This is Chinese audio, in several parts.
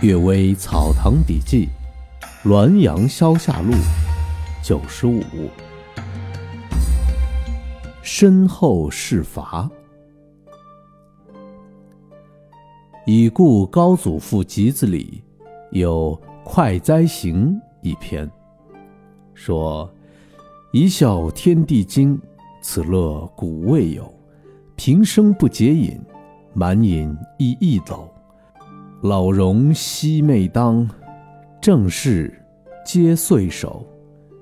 《岳微草堂笔记》滦阳消夏录九十五。身后事伐。已故高祖父集子里有《快哉行》一篇，说：“一笑天地惊，此乐古未有。平生不解饮，满饮亦易走。”老荣惜妹当，正事皆岁首。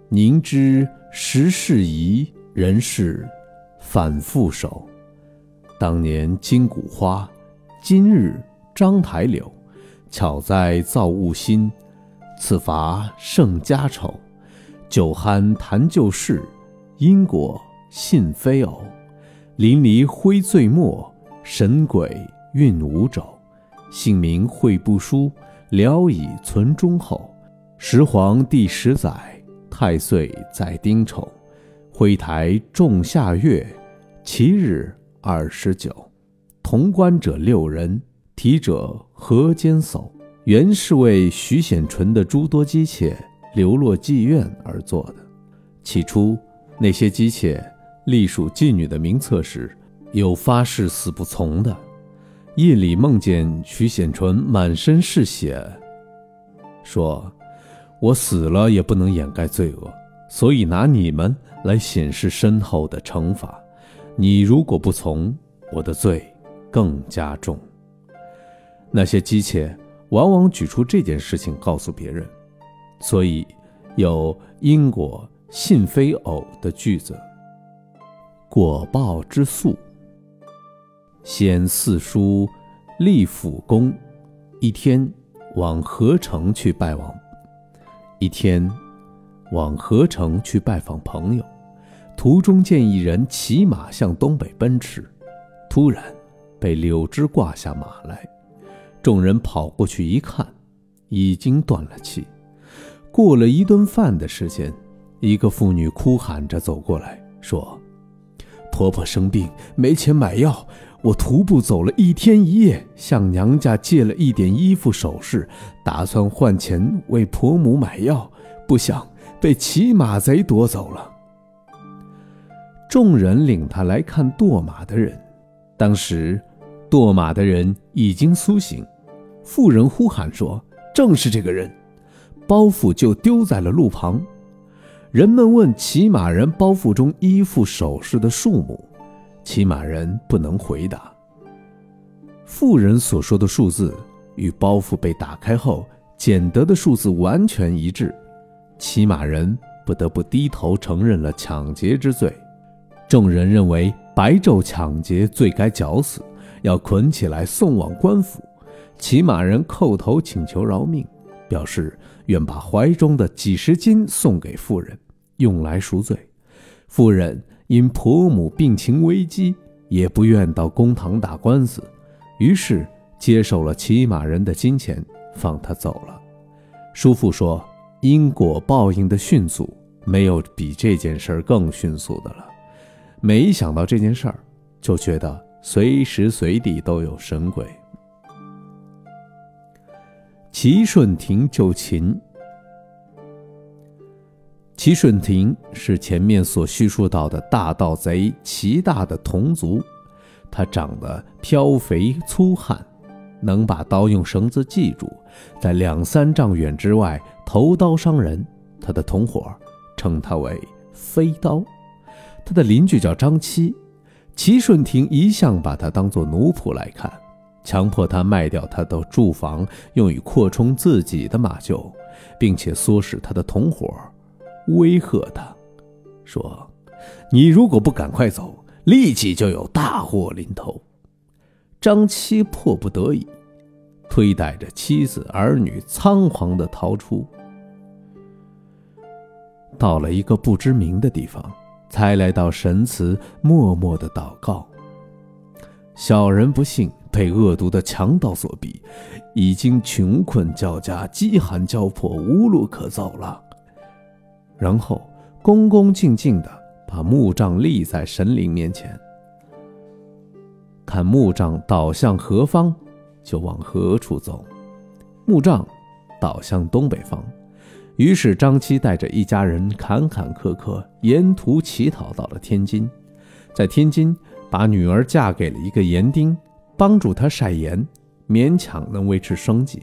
宁知时事宜，人事反复守。当年金谷花，今日章台柳。巧哉造物心，此伐胜家丑。酒酣谈旧事，因果信非偶。淋漓挥醉墨，神鬼运五肘。姓名惠不书，聊以存忠厚。始皇帝十载，太岁在丁丑，徽台仲夏月，其日二十九。潼关者六人，提者何坚叟。原是为徐显纯的诸多姬妾流落妓院而做的。起初，那些姬妾隶属妓女的名册时，有发誓死不从的。夜里梦见徐显纯满身是血，说：“我死了也不能掩盖罪恶，所以拿你们来显示身后的惩罚。你如果不从，我的罪更加重。”那些姬妾往往举出这件事情告诉别人，所以有因果信非偶的句子。果报之速。先四叔立府公，一天往河城去拜望。一天往河城去拜访朋友，途中见一人骑马向东北奔驰，突然被柳枝挂下马来。众人跑过去一看，已经断了气。过了一顿饭的时间，一个妇女哭喊着走过来说：“婆婆生病，没钱买药。”我徒步走了一天一夜，向娘家借了一点衣服首饰，打算换钱为婆母买药，不想被骑马贼夺走了。众人领他来看堕马的人，当时堕马的人已经苏醒，妇人呼喊说：“正是这个人！”包袱就丢在了路旁。人们问骑马人包袱中衣服首饰的数目。骑马人不能回答。妇人所说的数字与包袱被打开后捡得的数字完全一致，骑马人不得不低头承认了抢劫之罪。众人认为白昼抢劫罪该绞死，要捆起来送往官府。骑马人叩头请求饶命，表示愿把怀中的几十斤送给妇人，用来赎罪。妇人。因婆母病情危机，也不愿到公堂打官司，于是接受了骑马人的金钱，放他走了。叔父说：“因果报应的迅速，没有比这件事儿更迅速的了。每一想到这件事儿，就觉得随时随地都有神鬼。”齐顺廷救秦。齐顺亭是前面所叙述到的大盗贼齐大的同族，他长得膘肥粗汉，能把刀用绳子系住，在两三丈远之外投刀伤人。他的同伙称他为飞刀。他的邻居叫张七，齐顺亭一向把他当作奴仆来看，强迫他卖掉他的住房，用以扩充自己的马厩，并且唆使他的同伙。威吓他，说：“你如果不赶快走，立即就有大祸临头。”张七迫不得已，推带着妻子儿女，仓皇的逃出。到了一个不知名的地方，才来到神祠，默默的祷告。小人不幸被恶毒的强盗所逼，已经穷困交加，饥寒交迫，无路可走了。然后恭恭敬敬地把木杖立在神灵面前，看木杖倒向何方，就往何处走。木杖倒向东北方。于是张七带着一家人坎坎坷坷，沿途乞讨到了天津，在天津把女儿嫁给了一个盐丁，帮助他晒盐，勉强能维持生计。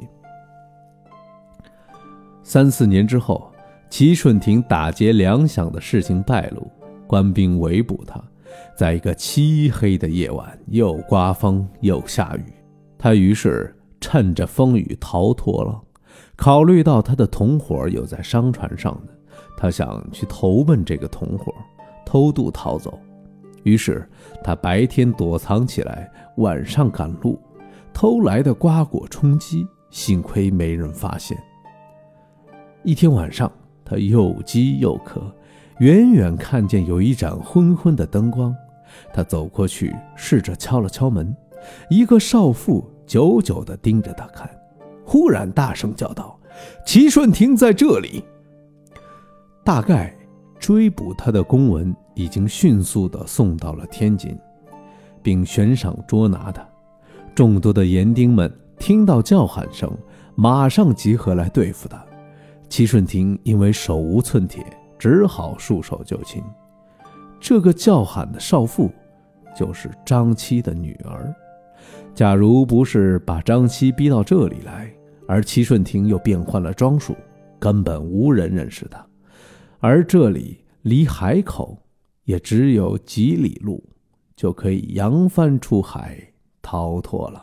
三四年之后，齐顺廷打劫粮饷的事情败露，官兵围捕他，在一个漆黑的夜晚，又刮风又下雨，他于是趁着风雨逃脱了。考虑到他的同伙有在商船上呢，他想去投奔这个同伙，偷渡逃走。于是他白天躲藏起来，晚上赶路，偷来的瓜果充饥，幸亏没人发现。一天晚上，他又饥又渴，远远看见有一盏昏昏的灯光，他走过去，试着敲了敲门，一个少妇久久地盯着他看。忽然大声叫道：“齐顺廷在这里！”大概追捕他的公文已经迅速地送到了天津，并悬赏捉拿他。众多的盐丁们听到叫喊声，马上集合来对付他。齐顺廷因为手无寸铁，只好束手就擒。这个叫喊的少妇，就是张七的女儿。假如不是把张七逼到这里来，而齐顺廷又变换了装束，根本无人认识他。而这里离海口也只有几里路，就可以扬帆出海逃脱了。